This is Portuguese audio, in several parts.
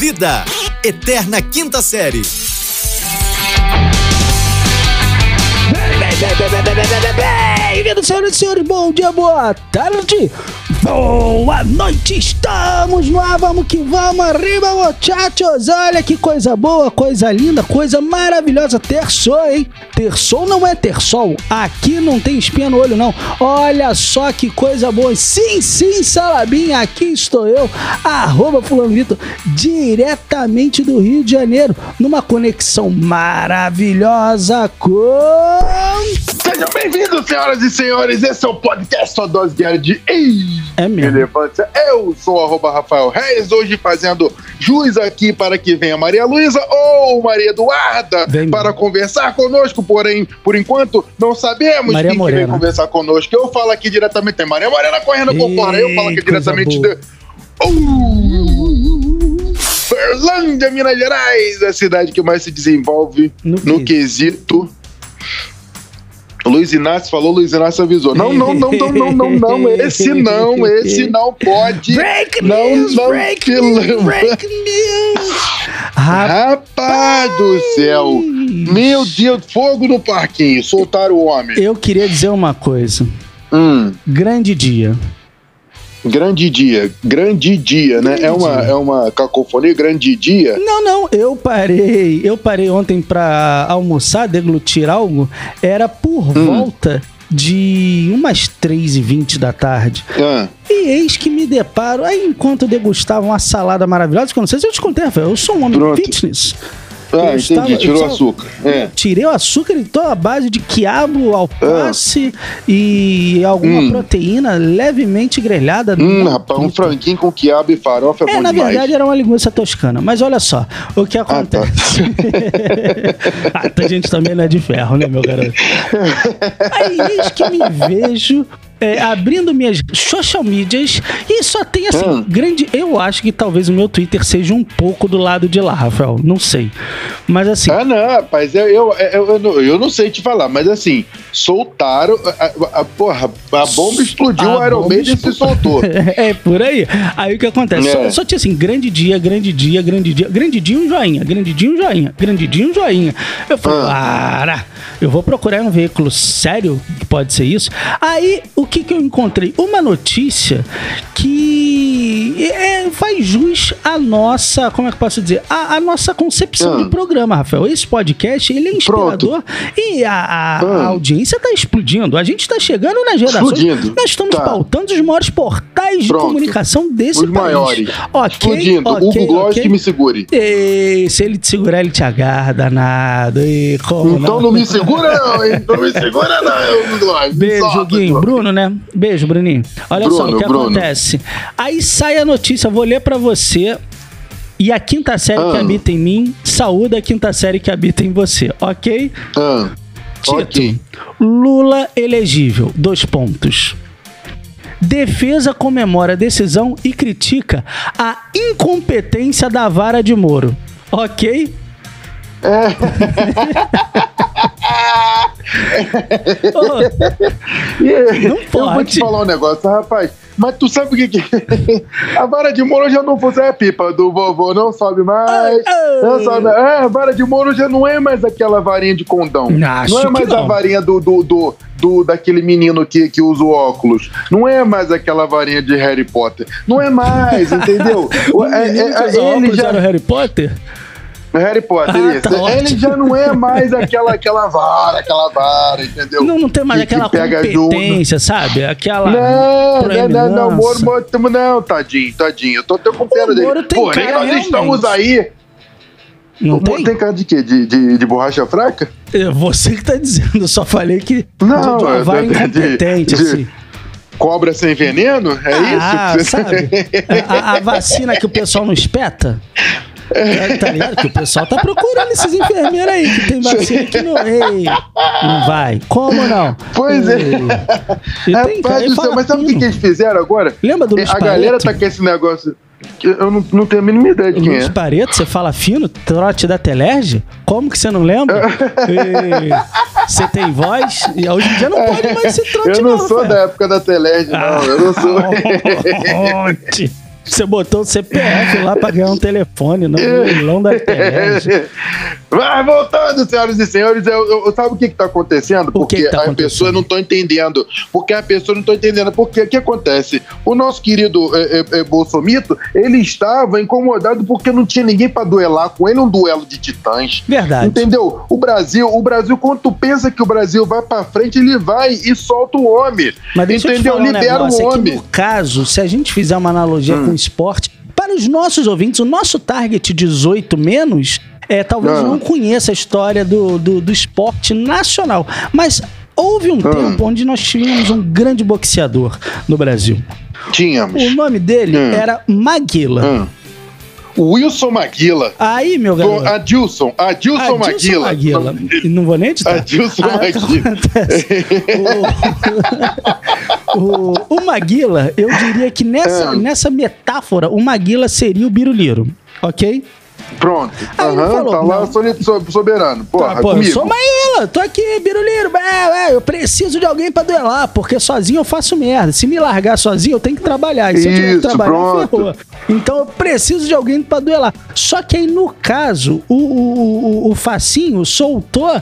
Vida, Eterna Quinta Série. Bem-vindos, senhoras e senhores, bom dia, boa tarde, boa noite, estamos ar, vamos que vamos, arriba, muchachos, olha que coisa boa, coisa linda, coisa maravilhosa, terçou, hein? Terçou não é terçol, aqui não tem espinha no olho, não, olha só que coisa boa, sim, sim, Salabinha, aqui estou eu, arroba Fulano Vitor, diretamente do Rio de Janeiro, numa conexão maravilhosa com... Sejam bem-vindos, senhoras e senhores. Esse é o podcast Só Dose Diária de É mesmo. Irrelevância. Eu sou o arroba Rafael Reis, hoje fazendo jus aqui para que venha Maria Luísa ou Maria Eduarda Vem. para conversar conosco, porém, por enquanto, não sabemos Maria quem que vem conversar conosco. Eu falo aqui diretamente, tem Maria Morena correndo por fora, eu falo aqui diretamente boa. de... Uh, Berlândia, Minas Gerais, a cidade que mais se desenvolve No no, quesito. Luiz Inácio falou, Luiz Inácio avisou. Não, não, não, não, não, não, não. Esse não, esse não pode. Break não, news, não, break news, break news. Rapaz do céu. Meu Deus, fogo no parquinho. Soltaram o homem. Eu queria dizer uma coisa. Hum, Grande dia. Grande dia, grande dia, né? Grande É uma, é uma cacofonia, grande dia. Não, não, eu parei. Eu parei ontem pra almoçar, deglutir algo. Era por Hum. volta de umas 3h20 da tarde. Ah, E eis que me deparo, aí enquanto eu degustava uma salada maravilhosa, que eu não sei se eu te contei, Rafael, eu sou um homem Pronto. fitness. Ah Eu entendi. estava- Tirou estava- açúcar. É. Tirei o açúcar e tô à base de quiabo, alface e alguma Hum. proteína levemente grelhada. Hum, rapaz, um franguinho com quiabo e farofa é, É, bom na demais. verdade era uma linguiça toscana. Mas olha só, o que acontece. ah, a gente também não é de ferro, né, meu garoto? Aí eis que me vejo é, abrindo minhas social medias e só tem assim, Hum. grande. Eu acho que talvez o meu Twitter seja um pouco do lado de lá, Rafael. Não sei. Mas assim. Ah, não, rapaz, eu, eu, eu, eu não, eu não sei te falar, mas assim, soltaram. A, a- a- porra, a bomba explodiu, A o Iron Maiden se soltou. é, por aí. Aí o que acontece? Só, É. só tinha assim, grande dia, grande dia, grande dia, grande dia, um joinha, grande dia, um joinha, grande dia, um joinha. Eu falei, Ah. para, eu vou procurar um veículo sério, que pode ser isso. Aí, o que que eu encontrei? Uma notícia que é, faz jus à nossa, como é que eu posso dizer? A, a nossa concepção Ah. de programa, Rafael. Esse podcast, ele é inspirador e a, a- a Ah. audiência tá explodindo. A gente tá chegando nas. Explodindo. Nós estamos Tá. pautando os maiores portais de Pronto. comunicação desse Os país. maiores. Ok, Explodindo. ok, Hugo Gloss ok. que me segure. Ei, se ele te segurar, ele te agarra, danado. E como Então não me segura, não, hein? Não me segura, não, Hugo. Me Beijo, Guinho. Bruno, né? Beijo, Bruninho. Olha só Bruno, o que Bruno. acontece. Aí sai a notícia, vou ler pra você. E a quinta série que Ah. habita em mim, saúda a quinta série que habita em você, ok? Ah, Tito, ok. Lula elegível. Dois pontos. Defesa comemora a decisão e critica a incompetência da vara de Moro. Ok? Não Eu vou pode. te falar um negócio, rapaz. Mas tu sabe o que que... A vara de Moro já não fosse a pipa do vovô, não sobe mais. Ah, Não sobe. É, a vara de Moro já não é mais aquela varinha de condão. Acho não é mais a não. varinha do, do, do, do- daquele menino que, que usa o óculos. Não é mais aquela varinha de Harry Potter. Não é mais, entendeu? o É- menino é- que usa ele óculos já- era o Harry Potter? Harry Potter, Ah, isso. tá Ele já não é mais aquela, aquela vara, aquela vara, entendeu? Não, não tem mais Que- que aquela pega junto. competência, sabe? Aquela. Não, não, não, não. Moro, Moro, não, tadinho, tadinho. Eu tô até com pena O dele. Moro tem Porém, cara, nós estamos realmente. aí. Não o Moro tem? tem cara de quê? De, de, de borracha fraca? É Você que tá dizendo, eu só falei que. Não, de uma vara incompetente, de- assim. Cobra sem veneno? É ah, isso? que sabe? A, a vacina que o pessoal não espeta. É, Tá ligado? Que o pessoal tá procurando esses enfermeiros aí que tem vacina que não. Ei, não vai. Como não? Pois é. Ei. E tem, cara, e do céu, mas sabe o que, que eles fizeram agora? Lembra do É, Luiz A galera Pareto? tá com esse negócio. Eu não, não tenho a mínima ideia de quem Luiz é. Pareto, você fala fino, trote da Telerge? Como que você não lembra? Você tem voz? E hoje em dia não pode mais ser trote, Eu não sou Rafael. da época da Telege, não. Eu não sou. Você botou o CPF lá pra ganhar um telefone, não no leilão da internet. Mas voltando, senhoras e senhores, eu, eu- sabe o que está acontecendo? O que Porque que tá as acontecendo? pessoas não estão entendendo. Porque as pessoas não estão entendendo. Porque o que acontece? O nosso querido é, é, é, Bolsomito, ele estava incomodado porque não tinha ninguém para duelar com ele, um duelo de titãs. Verdade. Entendeu? O Brasil, o Brasil, quando tu pensa que o Brasil vai pra frente, ele vai e solta o homem. Mas deixa eu te entendeu? falar um Libera negócio, o que homem. no caso, se a gente fizer uma analogia Hum. com esporte, para os nossos ouvintes, o nosso target 18 menos, é, talvez Ah. não conheça a história do, do, do esporte nacional. Mas houve um Ah. tempo onde nós tínhamos um grande boxeador no Brasil. Tínhamos. O nome dele Hum. era Maguila. Hum. Wilson Maguila. Aí, meu garoto. Adilson. Adilson, Adilson Maguila. Maguila. Não vou nem editar. Adilson que Maguila. O, o, Maguila, eu diria que nessa, Ah. nessa metáfora, o Maguila seria o Biruliro, ok? Pronto. Aí ele Aham, falou, tá lá não. soberano. Porra, Tá, eu comigo. sou Maguila, tô aqui, Biruliro, é, é, eu preciso de alguém pra duelar, porque sozinho eu faço merda. Se me largar sozinho, eu tenho que trabalhar. E se eu tiver que Isso, trabalhar, ferrou. Então eu preciso de alguém pra duelar. Só que aí, no caso, o, o, o, o Facinho soltou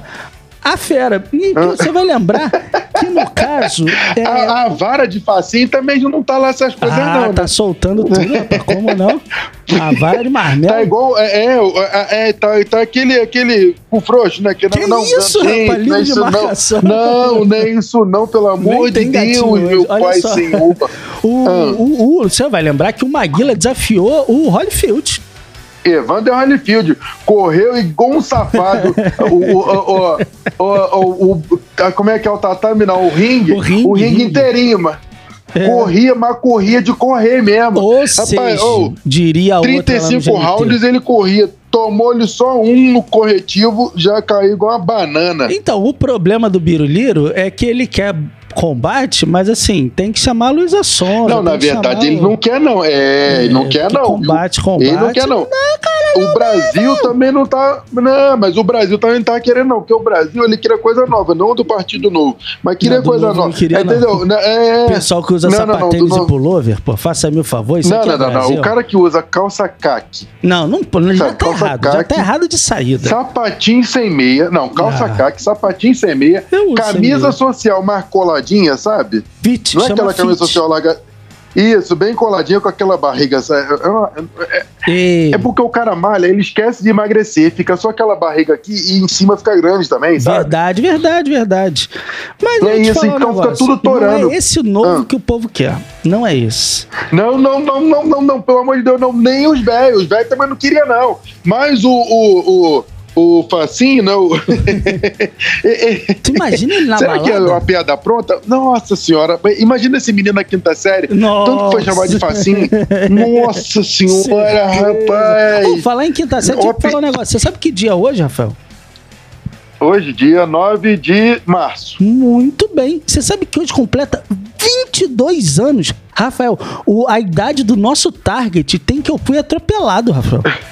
a fera. E Ah. você vai lembrar que, no caso. é, A, a vara de facinho também não tá lá essas coisas, ah, não. tá né? soltando tudo, rapaz. Como não? A vara de marmelo. Tá igual. É, é, é, é, tá, tá aquele, aquele cu frouxo, né? Que, Que não, isso, rapaz? não é Livre de marcação. Não, não, nem isso não, pelo amor de Deus, hoje, meu olha pai só. senhor. O, Ah. o, o- você vai lembrar que o Maguila desafiou o Holyfield. Evander Holyfield correu igual um safado. o, o, o, o, o, o- como é que é o tatame, não? O ringue? O ringue, ringue. inteirinho, mano. É. Corria, mas corria de correr mesmo. Ou Rapaz, seja, ô, diria a outra lá no 35 GNT. rounds ele corria. Tomou-lhe só um no corretivo, já caiu igual uma banana. Então, o problema do Biruliro é que ele quer combate, mas assim, tem que chamar a Luísa Sonza. Não, na verdade, ele o- não quer, não. É, ele não quer, que não. Combate, combate. Ele não quer, não. o Brasil também não tá. Não, mas o Brasil também não tá querendo, não. Porque o Brasil ele queria coisa nova, não do Partido Novo. Mas queria Não, coisa não nova. queria, não. entendeu? Não, É, O pessoal que usa não, não, não, sapatênis e pullover, pô, faça-me o favor, isso Não, aqui é não, não, não. O cara que usa calça caque, Não, não, pô, já tá errado, já caque. tá errado de saída. sapatinho sem meia. Não, calça Ah. caque, sapatinho sem meia. Camisa social mais coladinha, sabe? Fit, Não é aquela camisa fit. social larga. Isso, bem coladinha com aquela barriga. É uma- é- Ei, É porque o cara malha, ele esquece de emagrecer, fica só aquela barriga aqui e em cima fica grande também, sabe? Verdade, verdade, verdade. Mas É isso, falar um então fica tudo torando. Não é esse o novo Ah. que o povo quer. Não é esse. Não, não, não, não, não, não, pelo amor de Deus, não, nem os velhos. Os velhos também não queriam, não. Mas o. o, o o Facinho, não. Tu imagina ele na Será que é balada? uma piada pronta? Nossa senhora, imagina esse menino na quinta série. Nossa. Tanto que foi chamado de Facinho. Nossa senhora, rapaz. falar em quinta série, deixa eu falar um negócio. Você sabe que dia é hoje, Rafael? Hoje, dia 9 de março. Muito bem. Você sabe que hoje completa 22 anos. Rafael, o- a idade do nosso target tem que eu fui atropelado, Rafael.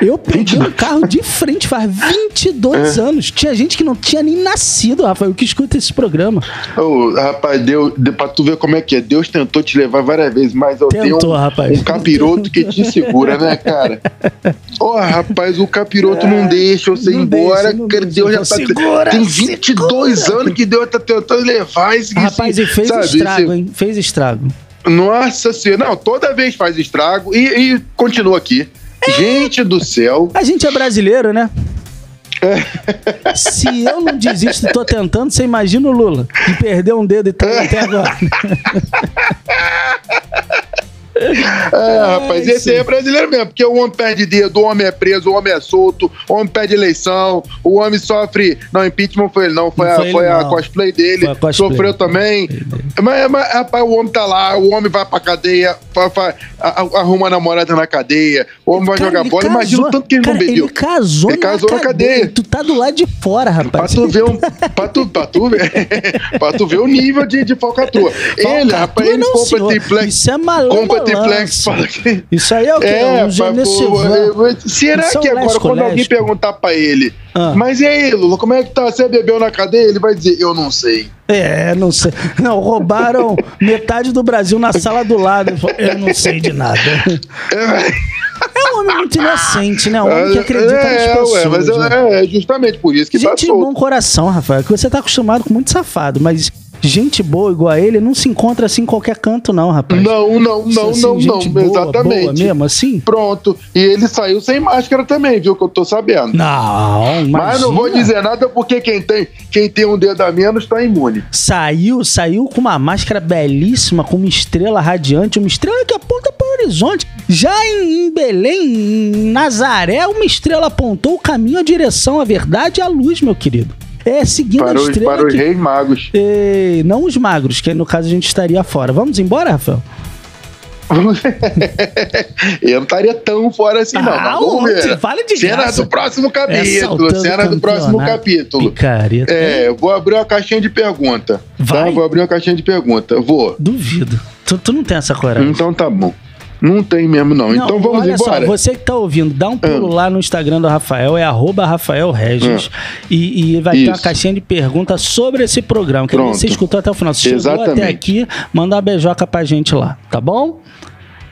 Eu peguei um carro de frente faz 22 É. anos. Tinha gente que não tinha nem nascido, Rafael, que escuta esse programa. Ô, rapaz, Deus, de- pra tu ver como é que é, Deus tentou te levar várias vezes, mas eu tenho um, rapaz. um capiroto que te segura, né, cara? Ó, rapaz, o capiroto não deixa você ir embora. deixa, cara. Deus já tá. Segura, tem 22 segura. anos que Deus tá tentando levar esse. Rapaz, e fez sabe, estrago, esse- hein? Fez estrago. Nossa senhora, não, toda vez faz estrago e, e continua aqui. Gente do céu. A gente é brasileiro, né? Se eu não desisto e tô tentando, você imagina o Lula, que perdeu um dedo e tá até agora. É, rapaz, esse aí é brasileiro mesmo, porque o homem perde dedo, o homem é preso, o homem é solto, o homem perde eleição, o homem sofre. Não, impeachment foi ele, não, foi, Não a, foi ele, foi a não. cosplay dele, a cosplay. sofreu também. Mas, mas, rapaz, o homem tá lá, o homem vai pra cadeia, a- a- arruma a namorada na cadeia, o homem vai Cara, jogar ele bola. Imagina o casou- tanto que ele cara, não bebeu. Ele casou, Ele casou na cadeia. Tu tá do lado de fora, Pra rapaz. tu ver um, pra tu, pra tu ver, pra tu ver o nível de, de falcatrua. Ele, rapaz, ele não, compra senhor. triplex. Isso é Compra fala que. Isso aí é o quê? É, um Genesivan. pô, será é que agora, quando alguém perguntar pra ele, Ah. Mas e aí, Lula, como é que tá? Você bebeu na cadeia? Ele vai dizer, eu não sei. É, não sei. Não, roubaram metade do Brasil na sala do lado. Eu não sei de nada. É, É um homem muito inocente, né? Um homem que acredita nas é, pessoas. ué, mas né? é, é justamente por isso que tá Gente de solto. bom coração, Rafael, que você tá acostumado com muito safado, mas gente boa igual a ele não se encontra assim em qualquer canto, não, rapaz. Não, não, não, Assim, não, não, gente boa, exatamente. Boa mesmo, assim? Pronto. E ele saiu sem máscara também, viu? Que eu tô sabendo. Não, Mas não vou imagina. dizer nada porque quem tem, quem tem um dedo a menos tá imune. Saiu, saiu com uma máscara belíssima, com uma estrela radiante, uma estrela que aponta para o horizonte. Já em, em Belém, em Nazaré, uma estrela apontou o caminho, a direção, a verdade e a luz, meu querido. É seguindo Para a os, estrela para os que... reis magos. Eh, não os magros, que no caso a gente estaria fora. Vamos embora, Rafael? eu não estaria tão fora assim, não. Ah, mas vamos ver. Fale de Cena graça. do próximo É capítulo. saltando Cena do próximo capítulo. Picareta. É, eu vou abrir uma caixinha de pergunta. Vai? Tá? Vou abrir uma caixinha de pergunta. Vou. Duvido. Tu, tu não tem essa coragem. Então tá bom. Não tem mesmo, não. Não, então vamos olha embora. só, você que tá ouvindo, dá um pulo Ah. lá no Instagram do Rafael, é arroba Rafael Regis, e, e vai ter uma Ah. Isso. caixinha de perguntas sobre esse programa. Que você escutou até o final. Se chegou Exatamente. até aqui, manda uma beijoca pra gente lá, tá bom?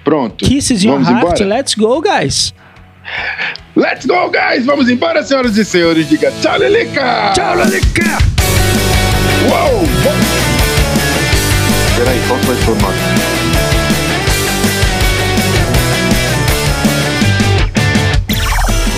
Pronto. Kisses in your vamos heart, embora? let's go, guys! Let's go, guys! Vamos embora, senhoras e senhores. Diga tchau, Lelica! Tchau, Lalica! Uou! Peraí, qual foi o seu